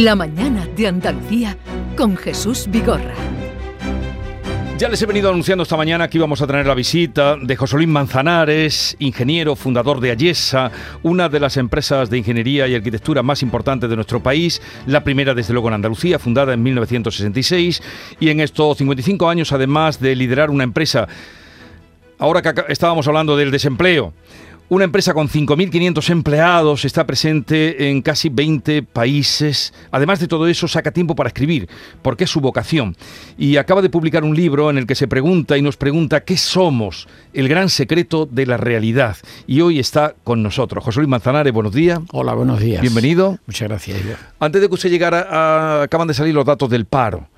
La mañana de Andalucía con Jesús Vigorra. Ya les he venido anunciando esta mañana que íbamos a tener la visita de José Luis Manzanares, ingeniero, fundador de Ayesa, una de las empresas de ingeniería y arquitectura más importantes de nuestro país, la primera desde luego en Andalucía, fundada en 1966, y en estos 55 años además de liderar una empresa, ahora que estábamos hablando del desempleo, una empresa con 5.500 empleados está presente en casi 20 países. Además de todo eso, saca tiempo para escribir, porque es su vocación. Y acaba de publicar un libro en el que se pregunta y nos pregunta qué somos, el gran secreto de la realidad. Y hoy está con nosotros. José Luis Manzanares, buenos días. Hola, buenos días. Bienvenido. Muchas gracias. Antes de que usted llegara, acaban de salir los datos del paro.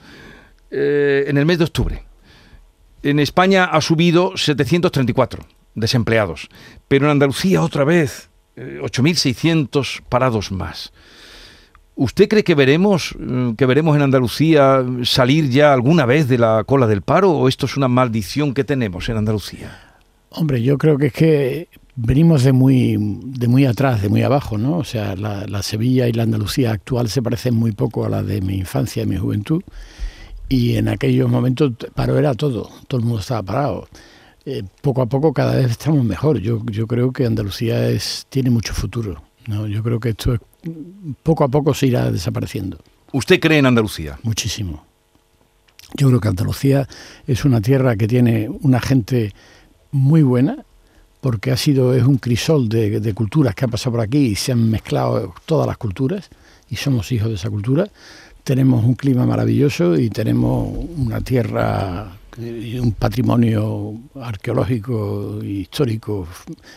Eh, en el mes de octubre. En España ha subido 734 desempleados. Pero en Andalucía otra vez, 8.600 eh, parados más. ¿Usted cree que veremos, mm, que veremos en Andalucía salir ya alguna vez de la cola del paro o esto es una maldición que tenemos en Andalucía? Hombre, yo creo que es que venimos de muy, de muy atrás, de muy abajo, ¿no? O sea, la, la Sevilla y la Andalucía actual se parecen muy poco a la de mi infancia y mi juventud. Y en aquellos momentos paro era todo, todo el mundo estaba parado. Eh, poco a poco cada vez estamos mejor. Yo, yo creo que Andalucía es, tiene mucho futuro. ¿no? Yo creo que esto poco a poco se irá desapareciendo. ¿Usted cree en Andalucía? Muchísimo. Yo creo que Andalucía es una tierra que tiene una gente muy buena, porque ha sido, es un crisol de, de culturas que han pasado por aquí y se han mezclado todas las culturas y somos hijos de esa cultura. Tenemos un clima maravilloso y tenemos una tierra y un patrimonio arqueológico e histórico.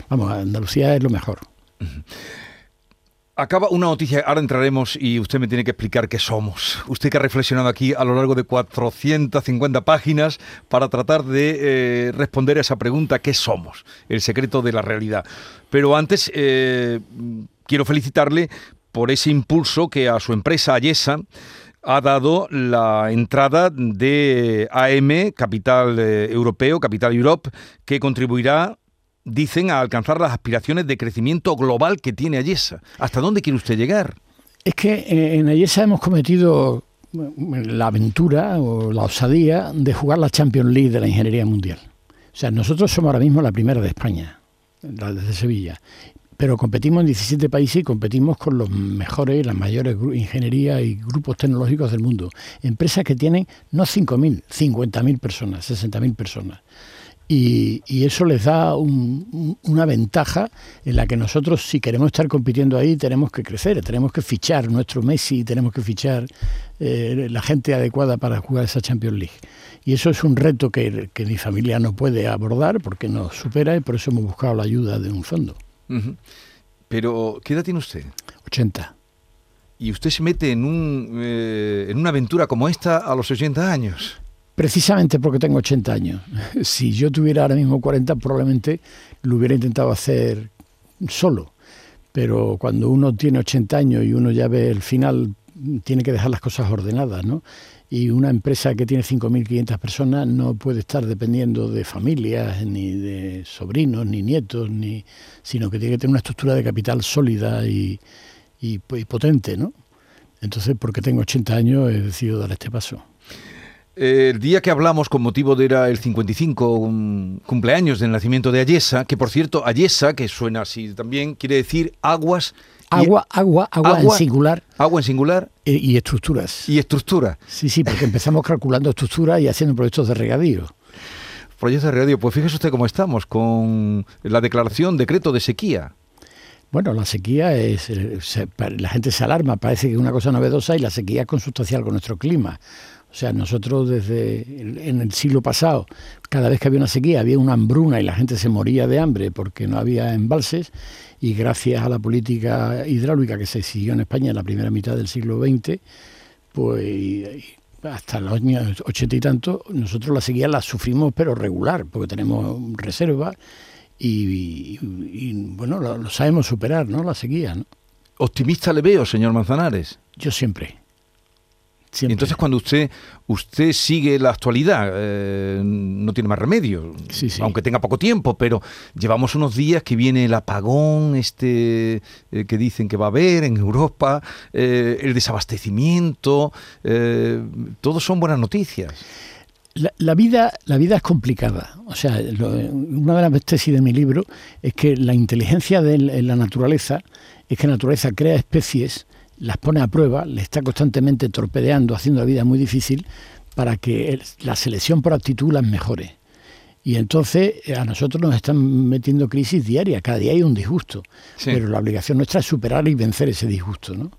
Vamos, Andalucía es lo mejor. Acaba una noticia, ahora entraremos y usted me tiene que explicar qué somos. Usted que ha reflexionado aquí a lo largo de 450 páginas para tratar de eh, responder a esa pregunta, ¿qué somos? El secreto de la realidad. Pero antes, eh, quiero felicitarle por ese impulso que a su empresa Ayesa ha dado la entrada de AM, Capital eh, Europeo, Capital Europe, que contribuirá dicen a alcanzar las aspiraciones de crecimiento global que tiene Ayesa. ¿Hasta dónde quiere usted llegar? Es que eh, en Ayesa hemos cometido la aventura o la osadía de jugar la Champions League de la ingeniería mundial. O sea, nosotros somos ahora mismo la primera de España, la de Sevilla pero competimos en 17 países y competimos con los mejores, las mayores ingenierías y grupos tecnológicos del mundo. Empresas que tienen no 5.000, 50.000 personas, 60.000 personas. Y, eso les da una ventaja en la que nosotros, si queremos estar compitiendo ahí, tenemos que crecer, tenemos que fichar nuestro Messi, tenemos que fichar eh, la gente adecuada para jugar esa Champions League. Y eso es un reto que, que mi familia no puede abordar porque nos supera y por eso hemos buscado la ayuda de un fondo. Pero, ¿qué edad tiene usted? 80. ¿Y usted se mete en, un, eh, en una aventura como esta a los 80 años? Precisamente porque tengo 80 años. Si yo tuviera ahora mismo 40, probablemente lo hubiera intentado hacer solo. Pero cuando uno tiene 80 años y uno ya ve el final, tiene que dejar las cosas ordenadas, ¿no? Y una empresa que tiene 5.500 personas no puede estar dependiendo de familias, ni de sobrinos, ni nietos, ni, sino que tiene que tener una estructura de capital sólida y, y, potente, ¿no? Entonces, porque tengo 80 años, he decidido dar este paso. El día que hablamos con motivo de era el 55 cumpleaños del nacimiento de Ayesa, que por cierto, Ayesa, que suena así también, quiere decir aguas Agua, agua, agua, en singular. Agua en singular. Y, estructuras. Y estructuras. Sí, sí, porque empezamos calculando estructuras y haciendo proyectos de regadío. Proyectos de regadío. Pues fíjese usted cómo estamos con la declaración, decreto de sequía. Bueno, la sequía es. Eh, la gente se alarma, parece que es una cosa novedosa y la sequía es consustancial con nuestro clima. O sea, nosotros desde en el siglo pasado, cada vez que había una sequía, había una hambruna y la gente se moría de hambre porque no había embalses y gracias a la política hidráulica que se siguió en España en la primera mitad del siglo XX, pues hasta los años ochenta y tanto, nosotros la sequía la sufrimos pero regular, porque tenemos reservas y, bueno, lo, sabemos superar, ¿no? La sequía, ¿no? Optimista le veo, señor Manzanares. Yo siempre. Entonces cuando usted usted sigue la actualidad, eh, no tiene más remedio, aunque tenga poco tiempo, pero llevamos unos días que viene el apagón este eh, que dicen que va a haber en Europa, eh, el desabastecimiento, todos son buenas noticias. La, vida, la vida es complicada. O sea, una de las tesis de mi libro es que la inteligencia de la naturaleza es que la naturaleza crea especies las pone a prueba, le está constantemente torpedeando, haciendo la vida muy difícil para que la selección por actitud las mejore. Y entonces eh, a nosotros nos están metiendo crisis diarias, cada día hay un disgusto, pero la obligación nuestra es superar y vencer ese disgusto. ¿no?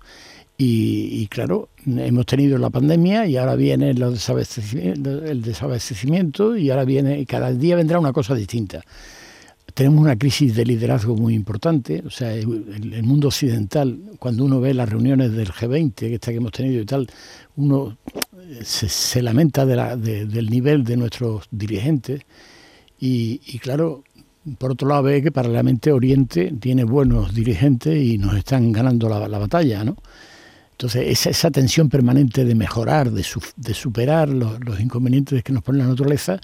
Y, claro, hemos tenido la pandemia y ahora viene el desabastecimiento y ahora viene, y cada día vendrá una cosa distinta tenemos una crisis de liderazgo muy importante. O sea, el, mundo occidental, cuando uno ve las reuniones del G20 que, que hemos tenido y tal, uno eh, se, lamenta del nivel de nuestros dirigentes. Y, claro, por otro lado ve que paralelamente Oriente tiene buenos dirigentes y nos están ganando la, batalla, ¿no? Entonces, esa, esa, tensión permanente de mejorar, de, de superar los, los, inconvenientes que nos pone la naturaleza,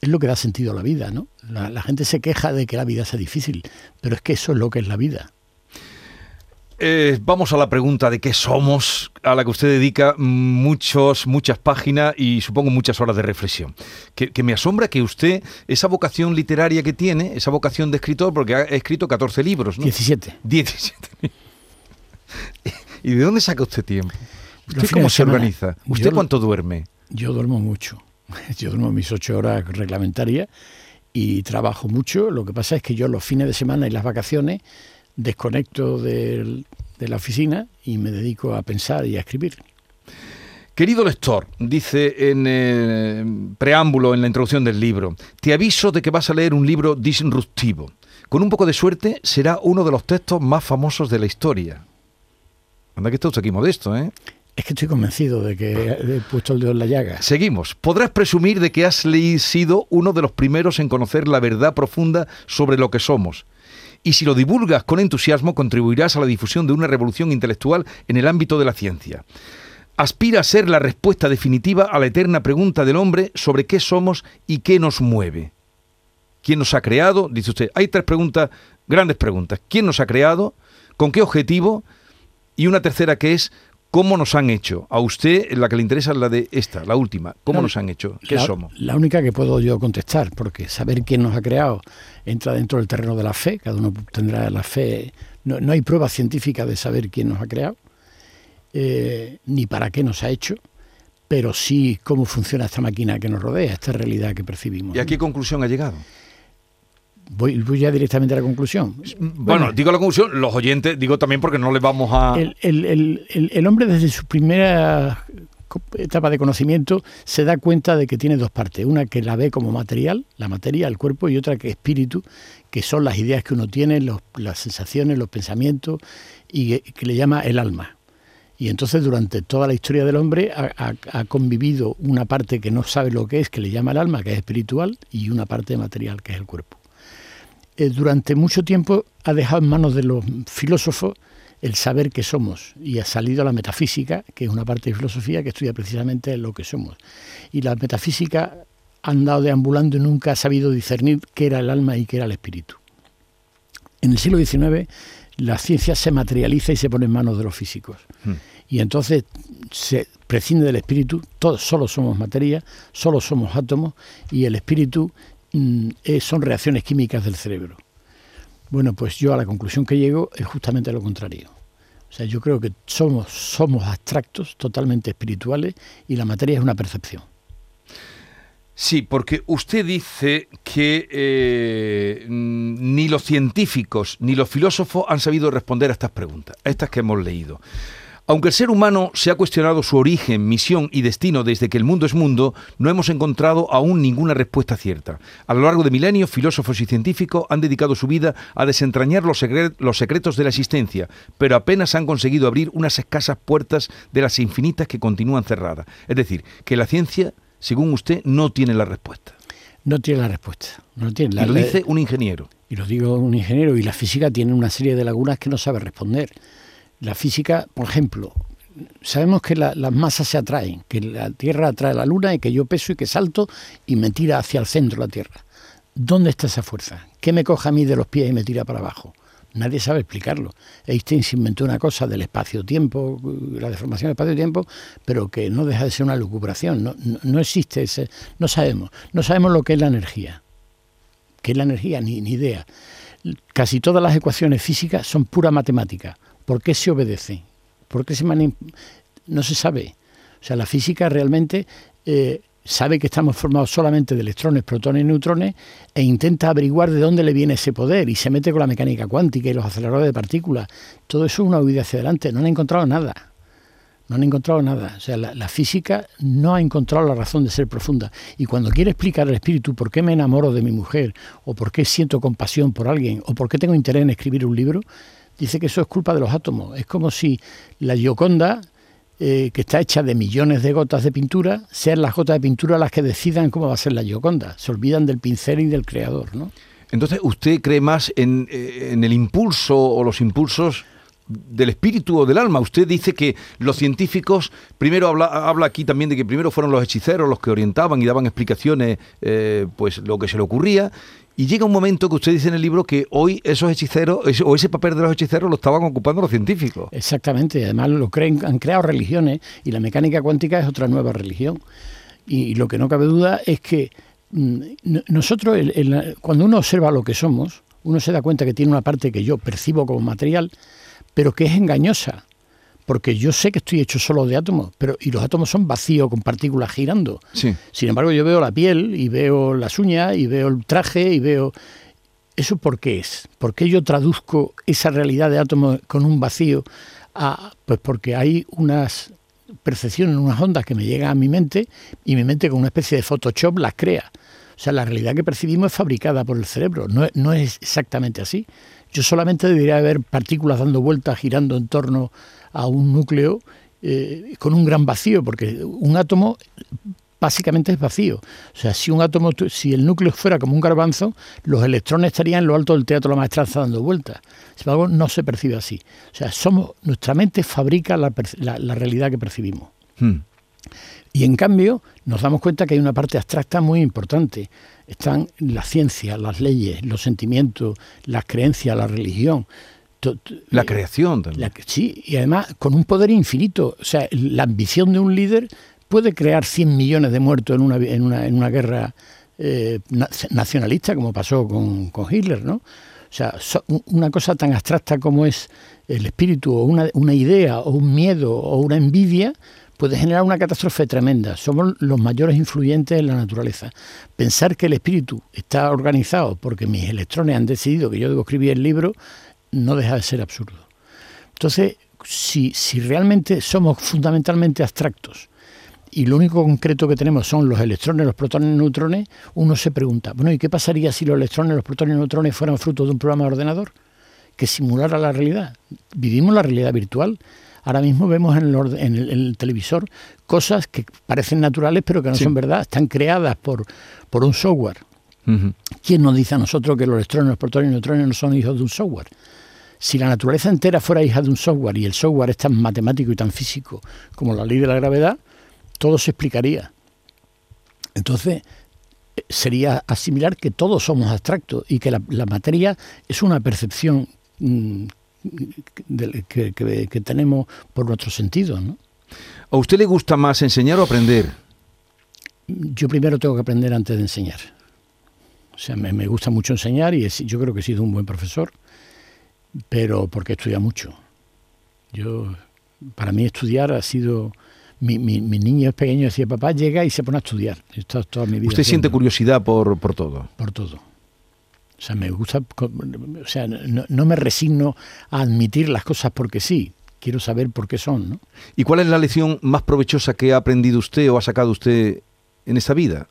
es lo que da sentido a la vida, ¿no? La, gente se queja de que la vida sea difícil, pero es que eso es lo que es la vida. Eh, vamos a la pregunta de qué somos, a la que usted dedica muchos, muchas páginas y supongo muchas horas de reflexión. Que, me asombra que usted, esa vocación literaria que tiene, esa vocación de escritor, porque ha escrito 14 libros, ¿no? 17. 17. ¿Y de dónde saca usted tiempo? ¿Usted cómo se organiza? ¿Usted cuánto duerme? Yo duermo mucho. Yo duermo mis ocho horas reglamentarias y trabajo mucho. Lo que pasa es que yo los fines de semana y las vacaciones desconecto de, la oficina y me dedico a pensar y a escribir. Querido lector, dice en el preámbulo, en la introducción del libro, te aviso de que vas a leer un libro disruptivo. Con un poco de suerte será uno de los textos más famosos de la historia. Anda que está usted aquí modesto, ¿eh? Es que estoy convencido de que he puesto el dedo en la llaga. Seguimos. Podrás presumir de que has sido uno de los primeros en conocer la verdad profunda sobre lo que somos. Y si lo divulgas con entusiasmo, contribuirás a la difusión de una revolución intelectual en el ámbito de la ciencia. Aspira a ser la respuesta definitiva a la eterna pregunta del hombre sobre qué somos y qué nos mueve. ¿Quién nos ha creado? Dice usted. Hay tres preguntas, grandes preguntas. ¿Quién nos ha creado? ¿Con qué objetivo? Y una tercera que es ¿Cómo nos han hecho? A usted la que le interesa es la de esta, la última. ¿Cómo nos han hecho? ¿Qué somos? La única que puedo yo contestar, porque saber quién nos ha creado entra dentro del terreno de la fe, cada uno tendrá la fe. No, hay prueba científica de saber quién nos ha creado, eh, ni para qué nos ha hecho, pero sí cómo funciona esta máquina que nos rodea, esta realidad que percibimos. ¿Y a qué conclusión ha llegado? Voy, ya directamente a la conclusión. Bueno, digo la conclusión, los oyentes, digo también porque no les vamos a... El, hombre desde su primera etapa de conocimiento se da cuenta de que tiene dos partes, una que la ve como material, la materia, el cuerpo, y otra que espíritu, que son las ideas que uno tiene, las sensaciones, los pensamientos, y que, le llama el alma. Y entonces durante toda la historia del hombre ha, ha, convivido una parte que no sabe lo que es, que le llama el alma, que es espiritual, y una parte material, que es el cuerpo. Eh, durante mucho tiempo ha dejado en manos de los filósofos el saber que somos y ha salido la metafísica, que es una parte de filosofía que estudia precisamente lo que somos. Y la metafísica ha andado deambulando y nunca ha sabido discernir qué era el alma y qué era el espíritu. En el siglo XIX la ciencia se materializa y se pone en manos de los físicos. Hmm. Y entonces se prescinde del espíritu, todos solo somos materia, solo somos átomos y el espíritu Mm, eh, son reacciones químicas del cerebro. Bueno, pues yo a la conclusión que llego es justamente lo contrario. O sea, yo creo que somos, somos abstractos, totalmente espirituales, y la materia es una percepción. Sí, porque usted dice que eh, ni los científicos ni los filósofos han sabido responder a estas preguntas, a estas que hemos leído. Aunque el ser humano se ha cuestionado su origen, misión y destino desde que el mundo es mundo, no hemos encontrado aún ninguna respuesta cierta. A lo largo de milenios, filósofos y científicos han dedicado su vida a desentrañar los, secretos de la existencia, pero apenas han conseguido abrir unas escasas puertas de las infinitas que continúan cerradas. Es decir, que la ciencia, según usted, no tiene la respuesta. No tiene la respuesta. No tiene. y lo dice un ingeniero. Y lo digo un ingeniero, y la física tiene una serie de lagunas que no sabe responder. La física, por ejemplo, sabemos que las masas se atraen, que la Tierra atrae a la Luna y que yo peso y que salto y me tira hacia el centro la Tierra. ¿Dónde está esa fuerza? ¿Qué me coja a mí de los pies y me tira para abajo? Nadie sabe explicarlo. Einstein se inventó una cosa del espacio-tiempo, la deformación del espacio-tiempo, pero que no deja de ser una lucubración. No, no, existe ese. No sabemos. No sabemos lo que es la energía. ¿Qué es la energía? Ni, ni idea. Casi todas las ecuaciones físicas son pura matemática. ¿Por qué se obedece? ¿Por qué se No se sabe. O sea, la física realmente eh, sabe que estamos formados solamente de electrones, protones y neutrones e intenta averiguar de dónde le viene ese poder y se mete con la mecánica cuántica y los aceleradores de partículas. Todo eso es una huida hacia adelante. No han encontrado nada. No han encontrado nada. O sea, la, física no ha encontrado la razón de ser profunda. Y cuando quiere explicar al espíritu por qué me enamoro de mi mujer, o por qué siento compasión por alguien, o por qué tengo interés en escribir un libro, dice que eso es culpa de los átomos. Es como si la Gioconda eh, que está hecha de millones de gotas de pintura, sean las gotas de pintura las que decidan cómo va a ser la Gioconda. Se olvidan del pincel y del creador, ¿no? Entonces, ¿usted cree más en, eh, el impulso o los impulsos del espíritu o del alma. Usted dice que los científicos, primero habla, habla aquí también de que primero fueron los hechiceros los que orientaban y daban explicaciones, eh, pues lo que se le ocurría, y llega un momento que usted dice en el libro que hoy esos hechiceros, o ese papel de los hechiceros lo estaban ocupando los científicos. Exactamente, además lo creen, han creado religiones y la mecánica cuántica es otra nueva religión. Y lo que no cabe duda es que mm, nosotros, cuando uno observa lo que somos, uno se da cuenta que tiene una parte que yo percibo como material, pero que es engañosa porque yo sé que estoy hecho solo de átomos, pero y los átomos son vacíos con partículas girando. Sin embargo, yo veo la piel y veo las uñas y veo el traje y veo ¿Eso por qué es? ¿Por qué yo traduzco esa realidad de átomos con un vacío? A, pues porque hay unas percepciones, unas ondas que me llegan a mi mente y mi mente con una especie de Photoshop las crea. O sea, la realidad que percibimos es fabricada por el cerebro, no, no es exactamente así. Yo solamente debería haber partículas dando vueltas, girando en torno a un núcleo eh, con un gran vacío, porque un átomo básicamente es vacío. O sea, si un átomo, si el núcleo fuera como un garbanzo, los electrones estarían en lo alto del teatro de la maestranza dando vueltas. Sin embargo, no se percibe así. O sea, somos, nuestra mente fabrica la, realidad que percibimos. Hmm. Y en cambio, nos damos cuenta que hay una parte abstracta muy importante. Están la ciencia, las leyes, los sentimientos, las creencias, la religión. La creación también. sí, y además con un poder infinito. O sea, la ambición de un líder puede crear 100 millones de muertos en una, en una, en una guerra eh, nacionalista, como pasó con, Hitler, ¿no? O sea, una cosa tan abstracta como es el espíritu, o una, una idea, o un miedo, o una envidia, puede generar una catástrofe tremenda. Somos los mayores influyentes en la naturaleza. Pensar que el espíritu está organizado porque mis electrones han decidido que yo debo escribir el libro no deja de ser absurdo. Entonces, si, si realmente somos fundamentalmente abstractos y lo único concreto que tenemos son los electrones, los protones neutrones, uno se pregunta, bueno, ¿y qué pasaría si los electrones, los protones y neutrones fueran fruto de un programa de ordenador que simulara la realidad? Vivimos la realidad virtual. Ahora mismo vemos en el, en el, televisor cosas que parecen naturales pero que no son verdad, están creadas por, por un software. ¿Quién nos dice a nosotros que los electrones, los protones y neutrones no son hijos de un software? Si la naturaleza entera fuera hija de un software y el software es tan matemático y tan físico como la ley de la gravedad, todo se explicaría. Entonces, eh, sería asimilar que todos somos abstractos y que la, materia es una percepción mm, que, tenemos por nuestros sentidos. ¿no? ¿A usted le gusta más enseñar o aprender? Yo primero tengo que aprender antes de enseñar. O sea, me, me gusta mucho enseñar y yo creo que he sido un buen profesor pero porque estudia mucho. Yo, para mí estudiar ha sido... Mi, mi, niño es pequeño decía, papá llega y se pone a estudiar. Esto toda mi vida ¿Usted siente curiosidad por, por todo? Por todo. O sea, me gusta, o sea, no, me resigno a admitir las cosas porque sí, quiero saber por qué son. ¿no? ¿Y cuál es la lección más provechosa que ha aprendido usted o ha sacado usted en esta vida?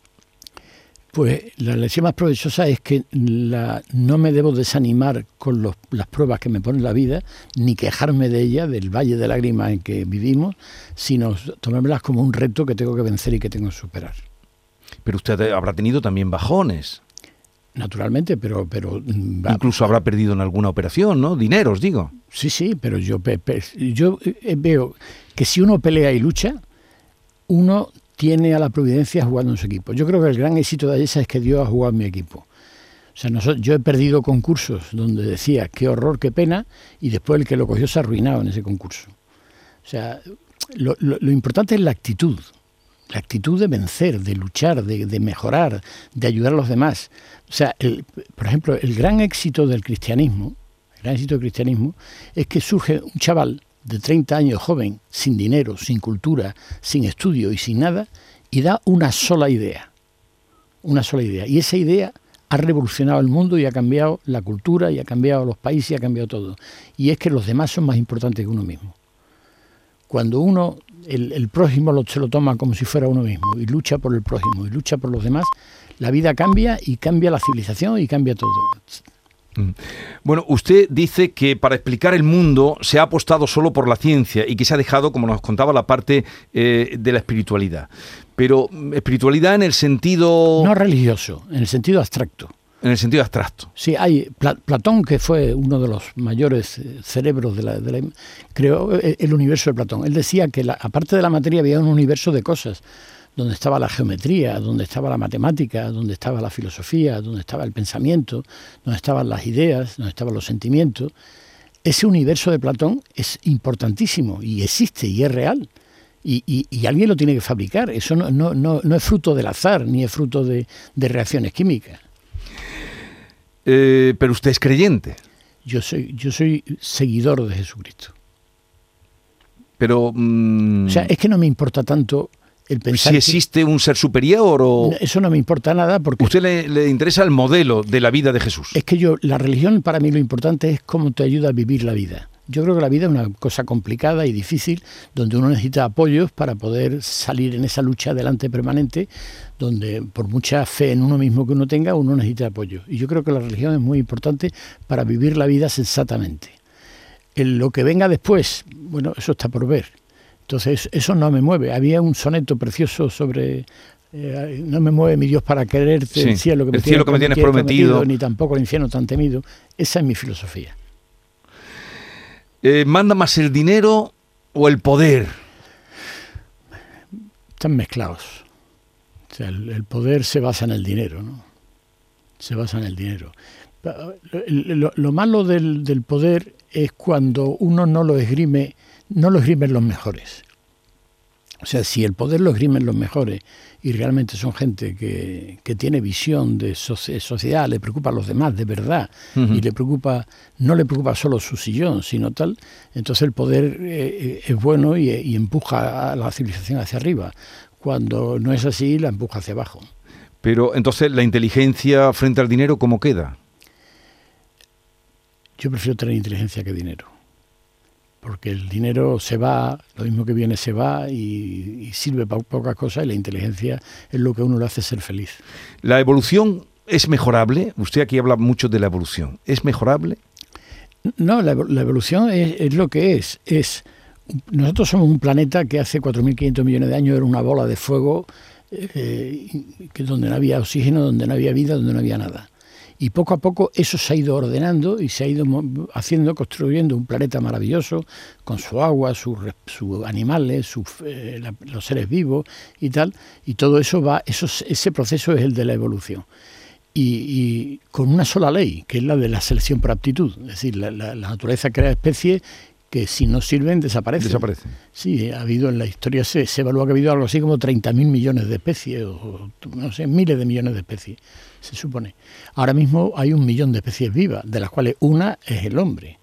Pues la lección más provechosa es que la, no me debo desanimar con las pruebas que me pone la vida, ni quejarme de ella, del valle de lágrimas en que vivimos, sino tomármelas como un reto que tengo que vencer y que tengo que superar. Pero usted habrá tenido también bajones. Naturalmente, pero... pero mm, Incluso habrá perdido en alguna operación, ¿no? Dineros, digo. Sí, sí, pero yo, yo eh, veo que si uno pelea y lucha, uno tiene a la providencia jugando en su equipo. Yo creo que el gran éxito de esa es que Dios ha jugado en mi equipo. O sea, yo he perdido concursos donde decía qué horror, qué pena, y después el que lo cogió se ha arruinado en ese concurso. O sea, lo, importante es la actitud, la actitud de vencer, de luchar, de, mejorar, de ayudar a los demás. O sea, por ejemplo, el gran éxito del cristianismo, el gran éxito del cristianismo es que surge un chaval de 30 años joven, sin dinero, sin cultura, sin estudio y sin nada, y da una sola idea. Una sola idea. Y esa idea ha revolucionado el mundo y ha cambiado la cultura y ha cambiado los países y ha cambiado todo. Y es que los demás son más importantes que uno mismo. Cuando uno, el, prójimo lo, se lo toma como si fuera uno mismo y lucha por el prójimo y lucha por los demás, la vida cambia y cambia la civilización y cambia todo. Mm. Bueno, usted dice que para explicar el mundo se ha apostado solo por la ciencia y que se ha dejado, como nos contaba, la parte eh, de la espiritualidad. Pero mm, espiritualidad en el sentido... No religioso, en el sentido abstracto. En el sentido abstracto. Sí, hay Platón, que fue uno de los mayores eh, cerebros de la, creó eh, el universo de Platón. Él decía que aparte de la materia había un universo de cosas, donde estaba la geometría, donde estaba la matemática, donde estaba la filosofía, donde estaba el pensamiento, donde estaban las ideas, donde estaban los sentimientos. Ese universo de Platón es importantísimo y existe y es real. Y, alguien lo tiene que fabricar. Eso no, no, no, es fruto del azar, ni es fruto de reacciones químicas. Eh, pero usted es creyente. Yo soy, yo soy seguidor de Jesucristo. Pero... Mm, o sea, es que no me importa tanto el pensar... Si existe un ser superior o... Eso no me importa nada porque... Usted le, le, interesa el modelo de la vida de Jesús. Es que yo, la religión para mí lo importante es cómo te ayuda a vivir la vida. Yo creo que la vida es una cosa complicada y difícil, donde uno necesita apoyos para poder salir en esa lucha adelante permanente, donde por mucha fe en uno mismo que uno tenga, uno necesita apoyo. Y yo creo que la religión es muy importante para vivir la vida sensatamente. En lo que venga después, bueno, eso está por ver. Entonces, eso no me mueve. Había un soneto precioso sobre eh, no me mueve mi Dios para quererte, el cielo que me, tienes, prometido, prometido, ni tampoco el infierno tan temido. Esa es mi filosofía. Eh, ¿Manda más el dinero o el poder? Están mezclados. O sea, el, poder se basa en el dinero, ¿no? Se basa en el dinero. Lo, malo del, del, poder es cuando uno no lo esgrime, no lo esgrimen los mejores. O sea, si el poder lo esgrimen los mejores y realmente son gente que, tiene visión de sociedad, le preocupa a los demás de verdad y le preocupa, no le preocupa solo su sillón, sino tal, entonces el poder eh, es bueno y, y, empuja a la civilización hacia arriba. Cuando no es así, la empuja hacia abajo. Pero entonces, ¿la inteligencia frente al dinero cómo queda? Yo prefiero tener inteligencia que dinero porque el dinero se va, lo mismo que viene se va y, sirve para pocas cosas y la inteligencia es lo que a uno le hace ser feliz. ¿La evolución es mejorable? Usted aquí habla mucho de la evolución. ¿Es mejorable? No, la, evolución es, lo que es. es. Nosotros somos un planeta que hace 4.500 millones de años era una bola de fuego eh, que donde no había oxígeno, donde no había vida, donde no había nada. Y poco a poco eso se ha ido ordenando y se ha ido haciendo, construyendo un planeta maravilloso con su agua, sus animales, eh, los seres vivos y tal. Y todo eso va, eso, ese proceso es el de la evolución. Y, con una sola ley, que es la de la selección por aptitud. Es decir, la, naturaleza crea especies que si no sirven desaparecen. Desaparecen. Sí, ha habido en la historia, se, se evalúa que ha habido algo así como 30.000 millones de especies, o no sé, miles de millones de especies se supone. Ahora mismo hay un millón de especies vivas, de las cuales una es el hombre.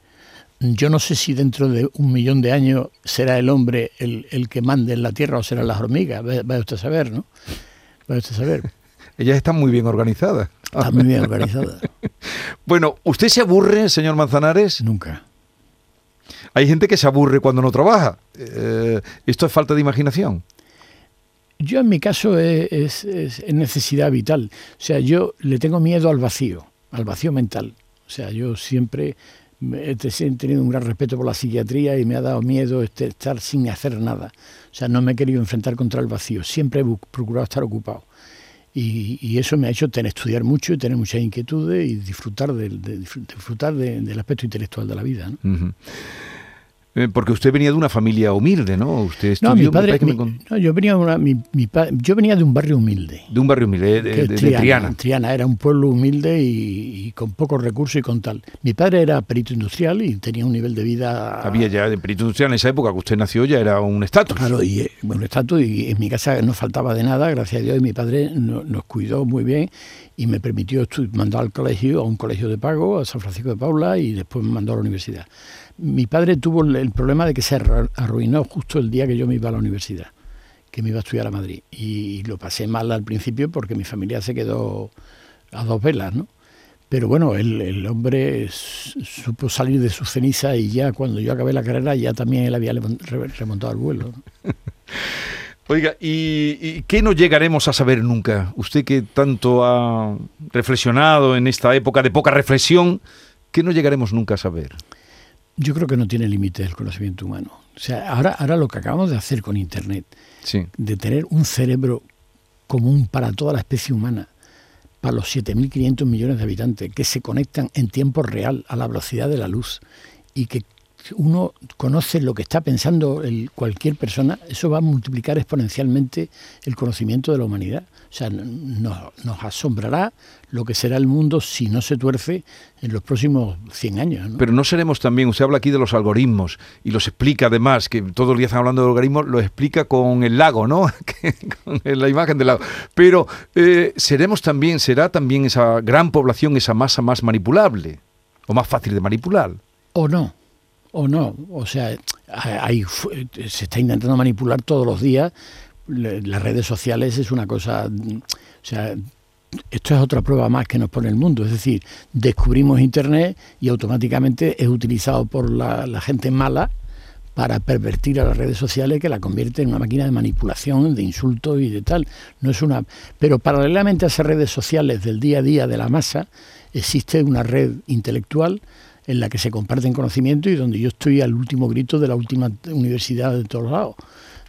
Yo no sé si dentro de un millón de años será el hombre el, que mande en la Tierra o serán las hormigas. Vaya usted a saber, ¿no? Vaya usted a saber. Ellas están muy bien organizadas. Están muy bien organizadas. bueno, ¿usted se aburre, señor Manzanares? Nunca. Hay gente que se aburre cuando no trabaja. Eh, ¿Esto es falta de imaginación? Yo en mi caso es, necesidad vital. O sea, yo le tengo miedo al vacío, al vacío mental. O sea, yo siempre he tenido un gran respeto por la psiquiatría y me ha dado miedo este, estar sin hacer nada. O sea, no me he querido enfrentar contra el vacío. Siempre he procurado estar ocupado. Y, eso me ha hecho tener, estudiar mucho y tener muchas inquietudes y disfrutar del, de, disfrutar del aspecto intelectual de la vida. ¿no? Eh, porque usted venía de una familia humilde, ¿no? Usted estudió, no, mi padre, no, yo venía, de una, mi, yo venía de un barrio humilde. De un barrio humilde, de, Triana, Triana. era un pueblo humilde y, con pocos recursos y con tal. Mi padre era perito industrial y tenía un nivel de vida... Había ya de perito industrial en esa época que usted nació ya era un estatus. Claro, y, eh, un estatus y en mi casa no faltaba de nada, gracias a Dios, y mi padre nos cuidó muy bien y me permitió mandar al colegio, a un colegio de pago, a San Francisco de Paula y después me mandó a la universidad mi padre tuvo el problema de que se arruinó justo el día que yo me iba a la universidad, que me iba a estudiar a Madrid. Y lo pasé mal al principio porque mi familia se quedó a dos velas, ¿no? Pero bueno, el, hombre supo salir de su ceniza y ya cuando yo acabé la carrera ya también él había remontado el vuelo. Oiga, ¿y, ¿y, qué no llegaremos a saber nunca? Usted que tanto ha reflexionado en esta época de poca reflexión, ¿qué no llegaremos nunca a saber? Yo creo que no tiene límite el conocimiento humano. O sea, ahora, ahora lo que acabamos de hacer con Internet, de tener un cerebro común para toda la especie humana, para los 7.500 millones de habitantes, que se conectan en tiempo real a la velocidad de la luz y que uno conoce lo que está pensando el, cualquier persona, eso va a multiplicar exponencialmente el conocimiento de la humanidad. O sea, nos, asombrará lo que será el mundo si no se tuerce en los próximos 100 años. Pero no seremos también, usted habla aquí de los algoritmos y los explica además, que todos los días están hablando de algoritmos, lo explica con el lago, ¿no? con la imagen del lago. Pero eh, seremos también, será también esa gran población, esa masa más manipulable o más fácil de manipular. O no o no. O sea, hay, se está intentando manipular todos los días las redes sociales es una cosa, o sea, esto es otra prueba más que nos pone el mundo. Es decir, descubrimos Internet y automáticamente es utilizado por la, gente mala para pervertir a las redes sociales que la convierte en una máquina de manipulación, de insultos y de tal. No es una, pero paralelamente a esas redes sociales del día a día de la masa existe una red intelectual en la que se comparten conocimientos y donde yo estoy al último grito de la última universidad de todos lados.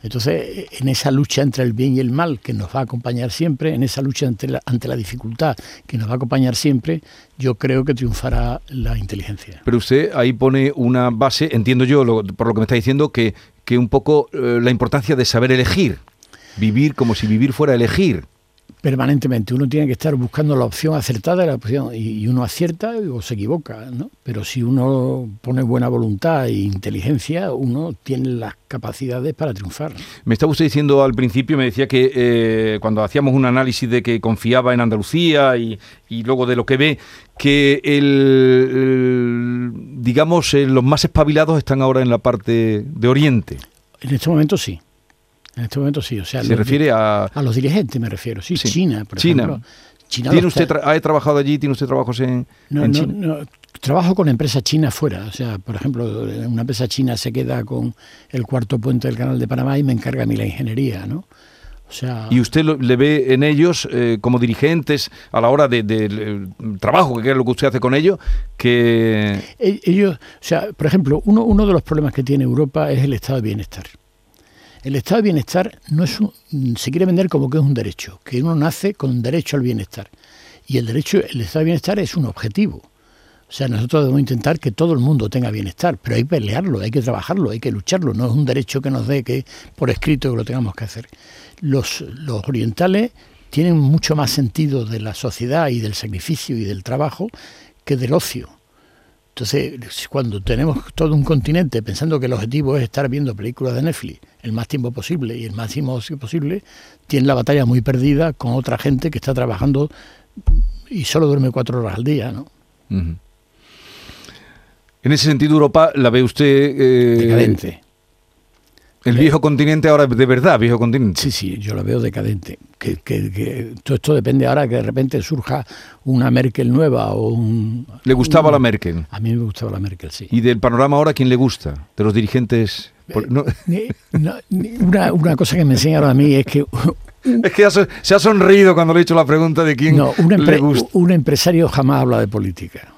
Entonces, en esa lucha entre el bien y el mal que nos va a acompañar siempre, en esa lucha ante la, ante la dificultad que nos va a acompañar siempre, yo creo que triunfará la inteligencia. Pero usted ahí pone una base, entiendo yo, por lo que me está diciendo, que, que un poco eh, la importancia de saber elegir, vivir como si vivir fuera elegir permanentemente. Uno tiene que estar buscando la opción acertada de la opción y, uno acierta o se equivoca, ¿no? Pero si uno pone buena voluntad e inteligencia, uno tiene las capacidades para triunfar. Me estaba usted diciendo al principio, me decía que eh, cuando hacíamos un análisis de que confiaba en Andalucía y, luego de lo que ve, que el, digamos eh, los más espabilados están ahora en la parte de Oriente. En este momento sí. En este momento sí. O sea, ¿Se refiere a...? A los dirigentes me refiero, sí. China, por China. ejemplo. ¿Tiene usted ¿Ha trabajado allí? ¿Tiene usted trabajos en, no, China? No, trabajo con empresas chinas fuera. O sea, por ejemplo, una empresa china se queda con el cuarto puente del canal de Panamá y me encarga a mí la ingeniería, ¿no? O sea, ¿Y usted le ve en ellos eh, como dirigentes a la hora del de, trabajo, que es lo que usted hace con ellos? Que... E-, ellos, o sea, por ejemplo, uno, uno de los problemas que tiene Europa es el estado de bienestar. El estado de bienestar no es se quiere vender como que es un derecho, que uno nace con derecho al bienestar. Y el derecho, el estado de bienestar es un objetivo. O sea, nosotros debemos intentar que todo el mundo tenga bienestar, pero hay que pelearlo, hay que trabajarlo, hay que lucharlo. No es un derecho que nos dé que por escrito que lo tengamos que hacer. Los orientales tienen mucho más sentido de la sociedad y del sacrificio y del trabajo que del ocio. Entonces, cuando tenemos todo un continente pensando que el objetivo es estar viendo películas de Netflix el más tiempo posible y el máximo posible, tiene la batalla muy perdida con otra gente que está trabajando y solo duerme cuatro horas al día, ¿no? En ese sentido, Europa la ve usted... Eh, Decadente. El viejo continente ahora de verdad, viejo continente. Sí, sí, yo lo veo decadente. Que, que, todo esto depende ahora que de repente surja una Merkel nueva o un... ¿Le gustaba la Merkel? A mí me gustaba la Merkel, sí. ¿Y del panorama ahora quién le gusta? ¿De los dirigentes? Eh, una, cosa que me enseñaron a mí es que... Es que se ha sonreído cuando le he hecho la pregunta de quién le gusta. Un empresario jamás habla de política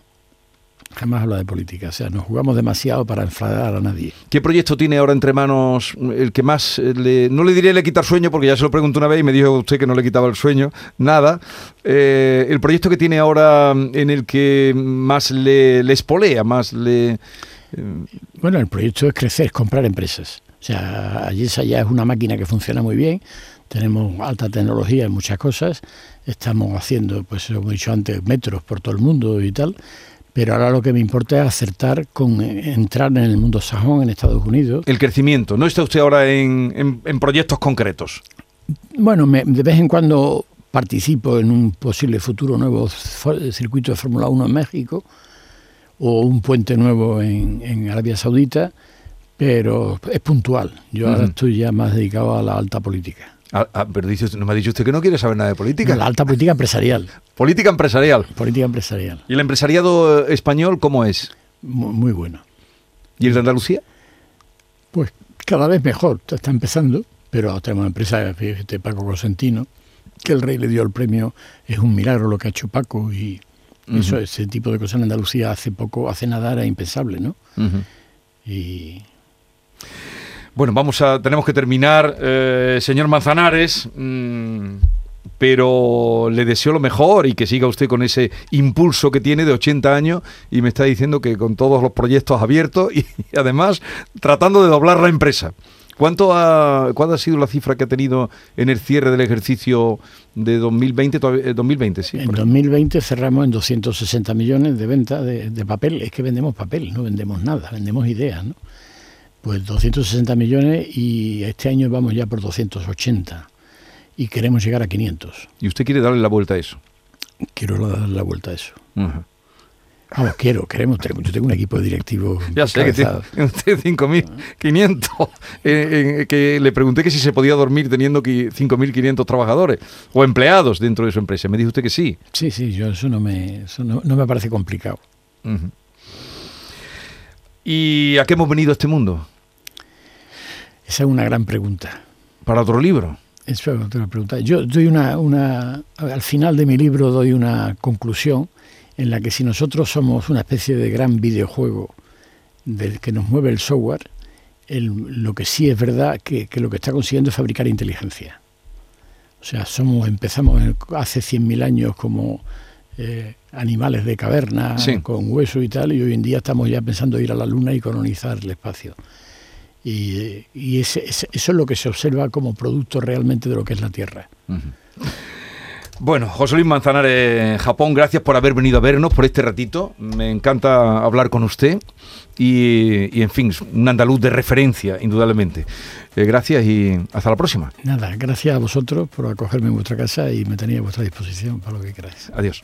jamás habla de política. O sea, nos jugamos demasiado para enfadar a nadie. ¿Qué proyecto tiene ahora entre manos el que más eh, le, no le diré le quitar sueño porque ya se lo pregunté una vez y me dijo usted que no le quitaba el sueño, nada. Eh, el proyecto que tiene ahora en el que más le, le espolea, más le... eh, Bueno, el proyecto es crecer, es comprar empresas. O sea, Ayesa ya es una máquina que funciona muy bien, tenemos alta tecnología en muchas cosas, estamos haciendo, pues como he dicho antes, metros por todo el mundo y tal, pero ahora lo que me importa es acertar con eh, entrar en el mundo sajón en Estados Unidos. el crecimiento. ¿No está usted ahora en, en- en proyectos concretos? Bueno, me- de vez en cuando participo en un posible futuro nuevo circuito de Fórmula 1 en México o un puente nuevo en, en Arabia Saudita, pero es puntual. Yo ahora estoy ya más dedicado a la alta política. Ah, ah, pero dice no me ha dicho usted que no quiere saber nada de política. La alta política empresarial. Política empresarial. Política empresarial. ¿Y el empresariado eh, español cómo es? Muy, muy bueno. ¿Y el de Andalucía? Pues cada vez mejor. Está empezando, pero tenemos una empresa, fíjate, Paco Cosentino, que el rey le dio el premio. Es un milagro lo que ha hecho Paco y eso, ese tipo de cosas en Andalucía hace poco, hace nada era impensable, ¿no? Y Bueno, vamos a, tenemos que terminar, eh, señor Manzanares, mm, pero le deseo lo mejor y que siga usted con ese impulso que tiene de 80 años y me está diciendo que con todos los proyectos abiertos y, además tratando de doblar la empresa. ¿Cuánto ha, ¿Cuál ha sido la cifra que ha tenido en el cierre del ejercicio de 2020? todavía- eh, 2020, sí. en por ahí. 2020 cerramos en 260 millones de venta de, de papel. Es que vendemos papel, no vendemos nada, vendemos ideas, ¿no? Pues 260 millones y este año vamos ya por 280 y queremos llegar a 500. Y usted quiere darle la vuelta a eso. Quiero dar la vuelta a eso. Ujú. Vamos, quiero, queremos. Yo tengo un equipo de directivos. Ya sé que tiene usted 5.500. Eh, eh, que le pregunté que si se podía dormir teniendo qui- 5.500 trabajadores o empleados dentro de su empresa. Me dijo usted que sí. Sí, sí, yo eso no me, eso no, no me parece complicado. ¿Y a qué hemos venido a este mundo? Esa es una gran pregunta. ¿Para otro libro? Eso es otra pregunta. Yo doy una, una, al final de mi libro doy una conclusión en la que si nosotros somos una especie de gran videojuego del que nos mueve el software, el- lo que sí es verdad que, que lo que está consiguiendo es fabricar inteligencia. O sea, somos, empezamos hace 100.000 años como eh, animales de caverna, Sí. con hueso y tal, y hoy en día estamos ya pensando ir a la Luna y colonizar el espacio. Y, y ese- ese- eso es lo que se observa como producto realmente de lo que es la Tierra. Bueno, José Luis Manzanares, Japón, gracias por haber venido a vernos por este ratito. Me encanta hablar con usted y, y, en fin, un andaluz de referencia, indudablemente. Eh, gracias y hasta la próxima. Nada, gracias a vosotros por acogerme en vuestra casa y me tenía a vuestra disposición para lo que queráis. Adiós.